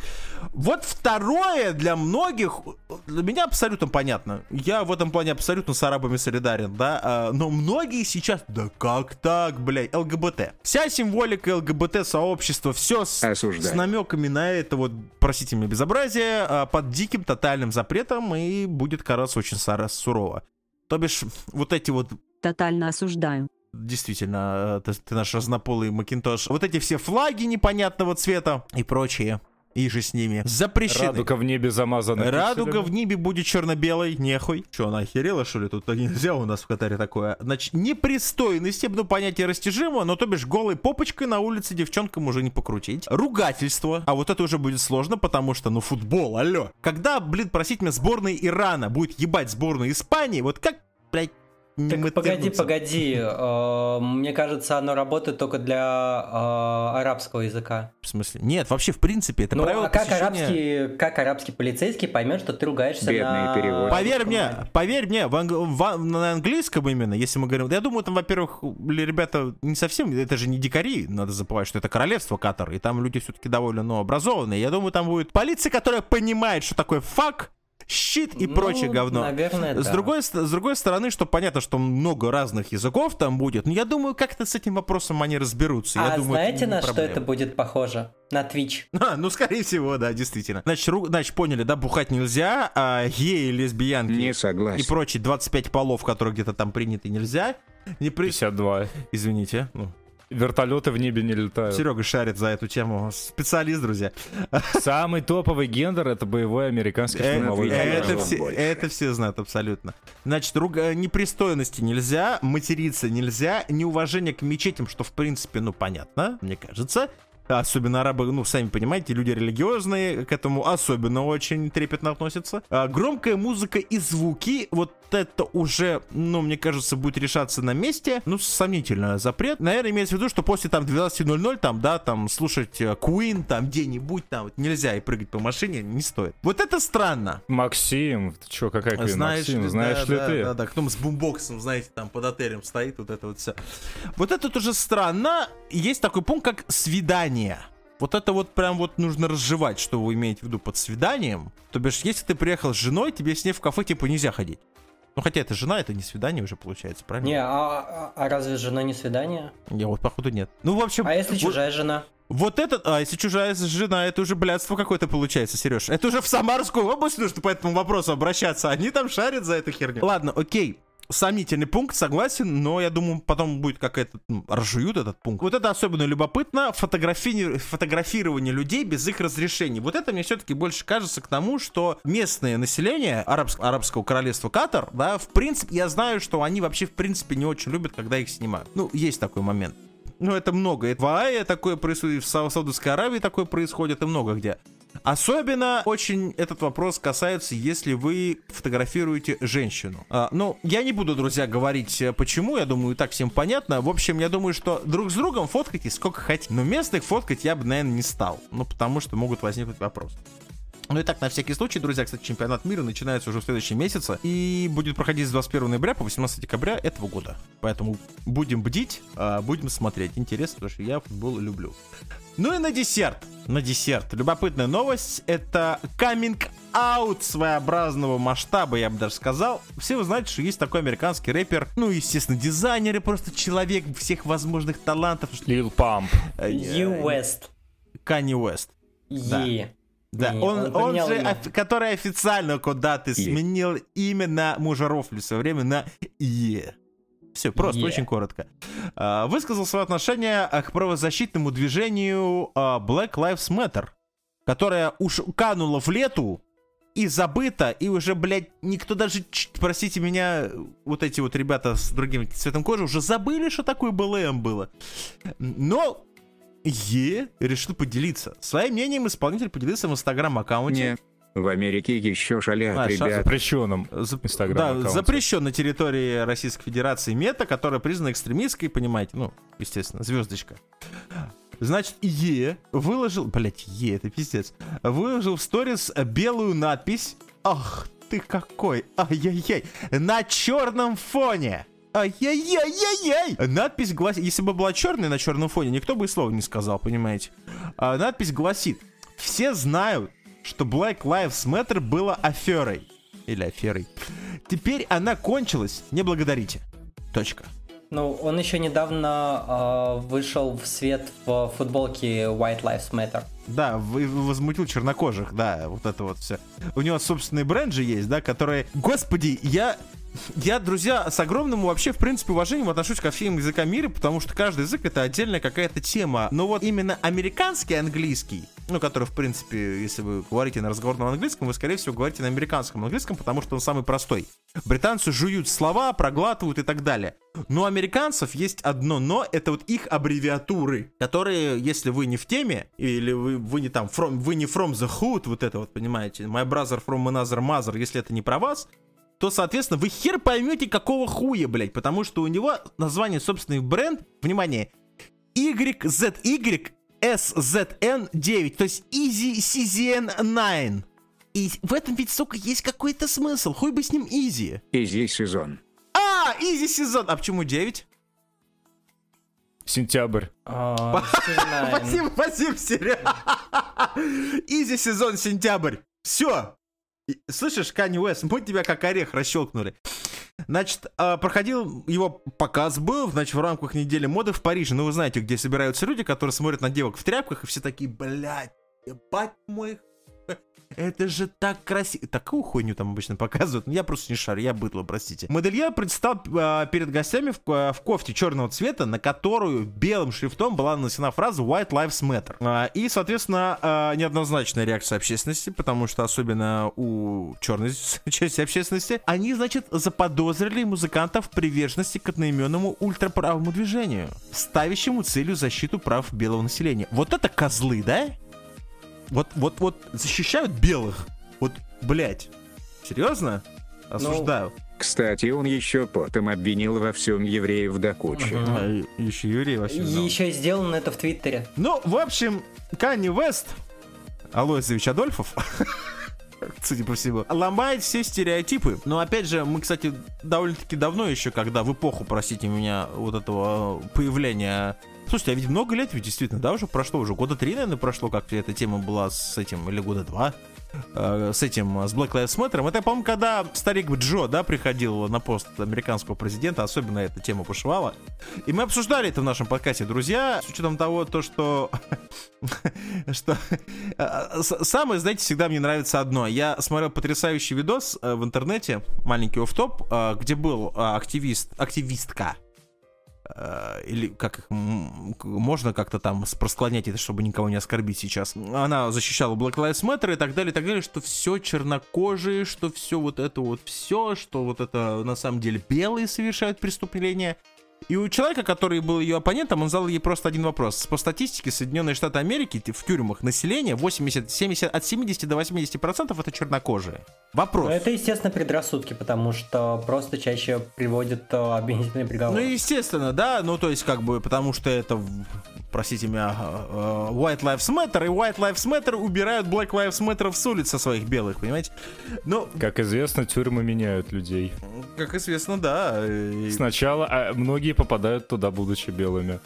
Вот второе для многих, для меня абсолютно понятно. Я в этом плане абсолютно с арабами солидарен, да. а, Но многие сейчас, да как так, блядь, ЛГБТ. Вся символика ЛГБТ сообщества, все с, Осуждаю. с намеками на это вот, простите меня, безобразие, а, под диким тотальным запретом и будет караться очень сурово. То бишь, вот эти вот Тотально осуждаю. действительно, э, ты, ты наш разнополый Макинтош. Вот эти все флаги непонятного цвета и прочее, и же с ними, запрещены. Радуга в небе замазана. Радуга пикселями. в небе будет черно-белой, нехуй. Че, она охерела, что ли? Тут нельзя у нас в Катаре такое. Значит, непристойность, ну, понятие растяжимо, но то бишь голой попочкой на улице девчонкам уже не покрутить. Ругательство. А вот это уже будет сложно, потому что, ну, футбол, алло. Когда, блин, просить меня сборной Ирана будет ебать сборную Испании, вот как, блядь, не Так погоди, погоди. э, Мне кажется, оно работает только для э, арабского языка. В смысле? Нет, вообще, в принципе, это Ну, правило а как посещения- арабский, как арабский полицейский поймет, что ты ругаешься Бедные на... Поверь мне, поверь мне, в в на английском именно, если мы говорим, я думаю, там, во-первых, ребята не совсем, это же не дикари, надо забывать, что это королевство Катар, и там люди все-таки довольно, ну, образованные. Я думаю, там будет полиция, которая понимает, что такое фак, щит и Ну, прочее говно. Наверное, С да. другой, с другой стороны, что понятно, что много разных языков там будет, но я думаю, как-то с этим вопросом они разберутся. я А думаю, это знаете, на что проблема. это будет похоже? На Twitch. А, ну, скорее всего, да, действительно. Значит, ру- значит, поняли, да, бухать нельзя, а геи, лесбиянки Не и согласен. прочие 25 полов, которые где-то там приняты, нельзя. Не при... 52. Извините. Ну, Вертолеты в небе не летают. Серега шарит за эту тему. Специалист, друзья. Самый топовый гендер это боевой американский Э, штурмовой это- это, все, это все знают абсолютно. Значит, руга- непристойности нельзя, материться нельзя, неуважение к мечетям, что в принципе, ну, понятно, мне кажется. Особенно арабы, ну, сами понимаете, люди религиозные, к этому особенно очень трепетно относятся. А, громкая музыка и звуки, вот это уже, ну, мне кажется, будет решаться на месте. Ну, сомнительно запрет. Наверное, имеется в виду, что после там 12.00, там, да, там, слушать э, Queen, там, где-нибудь, там, вот нельзя и прыгать по машине, не стоит. Вот это странно. Максим, ты чё, какая Queen? Знаешь Максим, ли, знаешь да, ли да, ты? Да, да, кто с бумбоксом, знаете, там под отелем стоит, вот это вот все. Вот это тоже странно. Есть такой пункт, как свидание. Вот это вот прям вот нужно разжевать, что вы имеете в виду под свиданием. То бишь, если ты приехал с женой, тебе с ней в кафе типа нельзя ходить. Ну хотя это жена, это не свидание уже получается, правильно? Не, а, а- а разве с женой не свидание? Не, вот походу нет. Ну, в общем... А если вот- чужая жена? Вот этот, а если чужая жена, это уже блядство какое-то получается, Сереж. Это уже в Самарскую область нужно по этому вопросу обращаться. Они там шарят за эту херню. Ладно, окей. Сомнительный пункт, согласен, но я думаю, потом будет какая-то... ну, разжуют этот пункт. Вот это особенно любопытно. Фотографи... Фотографирование людей без их разрешения. Вот это мне все-таки больше кажется к тому, что местное население арабс- арабского королевства Катар, да, в принципе, я знаю, что они вообще в принципе не очень любят, когда их снимают. Ну, есть такой момент. Ну, это много. Это в Аае такое происходит, в Сау- Саудовской Аравии такое происходит, и много где. Особенно очень этот вопрос касается, если вы фотографируете женщину. А, ну, я не буду, друзья, говорить э, почему, я думаю, так всем понятно. В общем, я думаю, что друг с другом фоткайте сколько хотите, но местных фоткать я бы, наверное, не стал. Ну, потому что могут возникнуть вопросы. Ну и так, на всякий случай, друзья, кстати, чемпионат мира начинается уже в следующем месяце и будет проходить с 21 ноября по 18 декабря этого года. Поэтому будем бдить, а, будем смотреть. Интересно, потому что я футбол люблю. Ну и на десерт. На десерт. Любопытная новость. Это coming out своеобразного масштаба, я бы даже сказал. Все вы знаете, что есть такой американский рэпер, ну, естественно, дизайнер и просто человек всех возможных талантов. Lil Pump. You West. Канни Уэст. Да. Е. Да, Не, он, он он, же, имя. оф- который официально куда-то сменил имя на мужерофлю в свое время на Е. Все, просто Е. очень коротко. А, Высказал свое отношение а, к правозащитному движению а, Black Lives Matter, которое уж кануло в лету и забыто, и уже, блядь, никто даже, простите меня, вот эти вот ребята с другим цветом кожи уже забыли, что такое БЛМ было. Но Е решил поделиться. Своим мнением исполнитель поделился в инстаграм-аккаунте. В Америке еще шалят, А, ребят. Запрещенном Зап- Инстаграм Да, аккаунте. запрещен на территории Российской Федерации мета, которая признана экстремистской, понимаете, ну, естественно, звездочка. Значит, Е выложил, блять, Е, это пиздец, выложил в сторис белую надпись «Ах ты какой, ай-яй-яй!» на черном фоне. Ай-яй-яй-яй-яй! Надпись гласит, если бы была черная на черном фоне, никто бы и слова не сказал, понимаете. А надпись гласит, все знают, что Black Lives Matter было аферой. Или аферой. Теперь она кончилась, не благодарите. Точка. Ну, он еще недавно э, вышел в свет в футболке White Lives Matter. Да, возмутил чернокожих, да, вот это вот все. У него собственный бренд же есть, да, который... Господи, я... Я, друзья, с огромным вообще, в принципе, уважением отношусь ко всем языкам мира, потому что каждый язык это отдельная какая-то тема. Но вот именно американский английский, ну, который, в принципе, если вы говорите на разговорном английском, вы, скорее всего, говорите на американском английском, потому что он самый простой. Британцы жуют слова, проглатывают и так далее. Но у американцев есть одно но, это вот их аббревиатуры, которые, если вы не в теме, или вы, вы не там, from, вы не from the hood, вот это вот, понимаете, my brother from another mother, если это не про вас, то, соответственно, вы хер поймете, какого хуя, блядь, потому что у него название собственный бренд, внимание, YZY SZN9, то есть Easy CZN9. И в этом ведь, сука, есть какой-то смысл, хуй бы с ним Easy. Изи сезон. А, Easy сезон, а почему 9? Сентябрь. Nine. Спасибо, спасибо, Серега. Изи сезон сентябрь. Все. Слышишь, Канни Уэст, мы тебя как орех расщелкнули. Значит, а, проходил его показ был, значит, в рамках недели моды в Париже. Ну, вы знаете, где собираются люди, которые смотрят на девок в тряпках, и все такие, блядь, ебать мой это же так красиво. Такую хуйню там обычно показывают. но Я просто не шарю, я быдло, простите. Модельер предстал а, перед гостями в, ко- в кофте черного цвета, на которую белым шрифтом была нанесена фраза White Lives Matter. А, и, соответственно, а, неоднозначная реакция общественности, потому что особенно у черной части общественности, они, значит, заподозрили музыканта в приверженности к одноименному ультраправому движению, ставящему целью защиту прав белого населения. Вот это козлы, да? Вот, вот, вот защищают белых. Вот, блядь. Серьезно? Осуждаю. Кстати, он еще потом обвинил во всем евреев до кучи. А, еще еврей вообще. знал. Еще сделано это в Твиттере. Ну, в общем, Канни Вест, Алоизович Адольфов, судя по всему, ломает все стереотипы. Но опять же, мы, кстати, довольно-таки давно еще, когда в эпоху, простите меня, вот этого э, появления... Слушайте, а ведь много лет ведь действительно, да, уже прошло, уже года три, наверное, прошло, как эта тема была с этим, или года два, э, с этим, с Black Lives Matter. Это, по-моему, когда старик Джо, да, приходил на пост американского президента, особенно эта тема бушевала. И мы обсуждали это в нашем подкасте, друзья, с учетом того, то, что... что... э, Самое, знаете, всегда мне нравится одно. Я смотрел потрясающий видос э, в интернете, маленький офф-топ, э, где был активист, активистка, или как их, можно как-то там просклонять это, чтобы никого не оскорбить сейчас. Она защищала Black Lives Matter и так далее, и так далее, что все чернокожие, что все вот это вот все, что вот это на самом деле белые совершают преступления. И у человека, который был ее оппонентом, он задал ей просто один вопрос. По статистике Соединенные Штаты Америки в тюрьмах население 80, 70, от 70 до 80 процентов это чернокожие. Вопрос. Ну, это, естественно, предрассудки, потому что просто чаще приводят э, обвинительный приговор. Ну, естественно, да, ну, то есть, как бы, потому что это, простите меня, э, э, White Lives Matter, и White Lives Matter убирают Black Lives Matter с улиц со своих белых, понимаете? Ну, Как известно, тюрьмы меняют людей. как известно, да. и- Сначала а многие попадают туда, будучи белыми.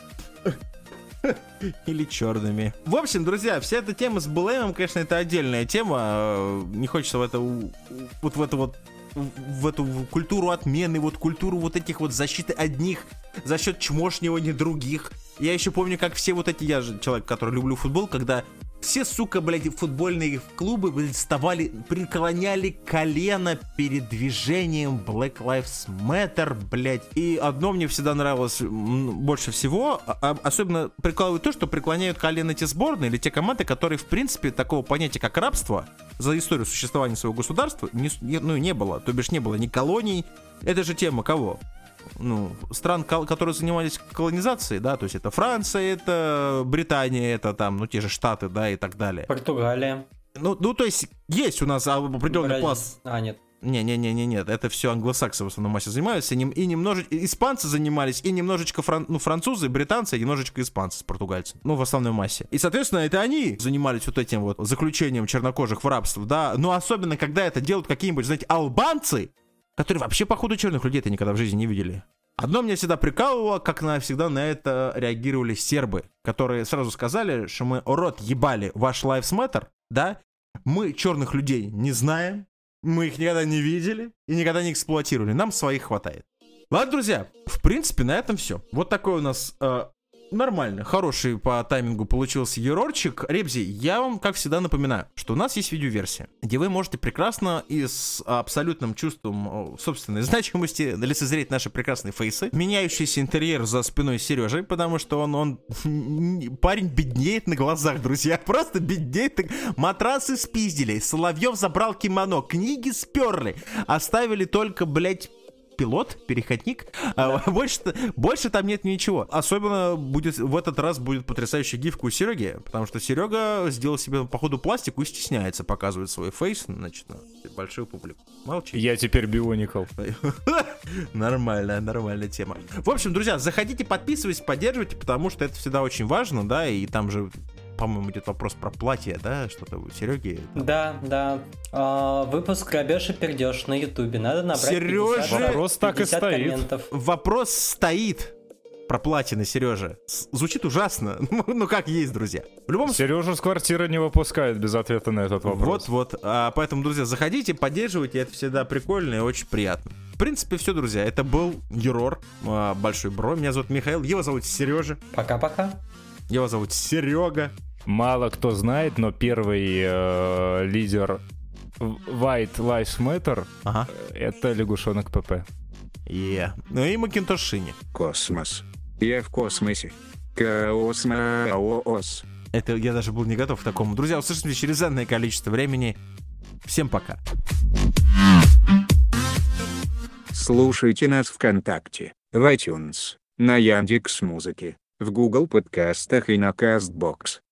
Или черными. В общем, друзья, вся эта тема с БЛМом, конечно, это отдельная тема. Э, Не хочется в это вот в эту вот в эту культуру отмены, вот культуру вот этих вот защиты одних за счет чмошнего других. Я еще помню, как все вот эти, я же человек, который люблю футбол, когда все, сука, блядь, футбольные клубы, блядь, вставали, преклоняли колено перед движением Black Lives Matter, блядь. И одно мне всегда нравилось больше всего, а- а- особенно прикалывает то, что преклоняют колено те сборные или те команды, которые, в принципе, такого понятия, как рабство, за историю существования своего государства, не- ну, не было. То бишь не было ни колоний. Это же тема кого? Ну, стран, которые занимались колонизацией, да, то есть это Франция, это Британия, это там, ну, те же Штаты, да, и так далее. Португалия. Ну, ну то есть есть у нас определенный Бразилия. пласт А, нет. не-не-не-не, нет, это все англосаксы в основном массе занимаются, и, нем- и немножечко испанцы занимались, и немножечко фран- ну, французы, британцы, и немножечко испанцы, португальцы, ну, в основной массе. И, соответственно, это они занимались вот этим вот заключением чернокожих в рабство, да, но особенно, когда это делают какие-нибудь, знаете, албанцы, которые вообще, походу, черных людей-то никогда в жизни не видели. Одно меня всегда прикалывало, как на, всегда на это реагировали сербы, которые сразу сказали, что мы рот ебали ваш Lives Matter, да, мы черных людей не знаем, мы их никогда не видели и никогда не эксплуатировали. Нам своих хватает. Ладно, друзья, в принципе, на этом все. Вот такой у нас э, нормально, хороший по таймингу получился ерорчик. Ребзи, я вам, как всегда, напоминаю, что у нас есть видеоверсия, где вы можете прекрасно и с абсолютным чувством собственной значимости лицезреть наши прекрасные фейсы, меняющийся интерьер за спиной Сережи, потому что он, он парень беднеет на глазах, друзья, просто беднеет. Матрасы спиздили, Соловьев забрал кимоно, книги сперли, оставили только, блядь, пилот, переходник. А, больше, больше там нет ничего. Особенно будет в этот раз будет потрясающая гифка у Сереги, потому что Серега сделал себе походу пластику и стесняется показывать свой фейс, значит, на большую публику. Молчи. Я теперь бионикл. Нормальная, нормальная тема. В общем, друзья, заходите, подписывайтесь, поддерживайте, потому что это всегда очень важно, да, и там же, по-моему, идет вопрос про платье, да, что-то у Сереги. Да, да. А, выпуск «Грабеж и пердеж» на ютубе. Надо набрать Серёжа! 50, Вопрос так и 50 стоит. комментов. Вопрос стоит про платины, Сережа. Звучит ужасно, ну как есть, друзья. В любом случае, Сережу с квартиры не выпускают без ответа на этот вопрос. вот-вот. А, поэтому, друзья, заходите, поддерживайте, это всегда прикольно и очень приятно. В принципе, все, друзья. Это был Юрор, а, Большой Бро. Меня зовут Михаил, его зовут Сережа, Пока-пока. Его зовут Серега. Мало кто знает, но первый э, лидер White Lives Matter Ага. — это лягушонок Пепе. Е. Ну и Макинтошини. Космос. Я в космосе. Космос. Это я даже был не готов к такому. Друзья, услышимся через энное количество времени. Всем пока. Слушайте нас ВКонтакте, в iTunes, на Яндекс Музыке, в Google подкастах и на Castbox.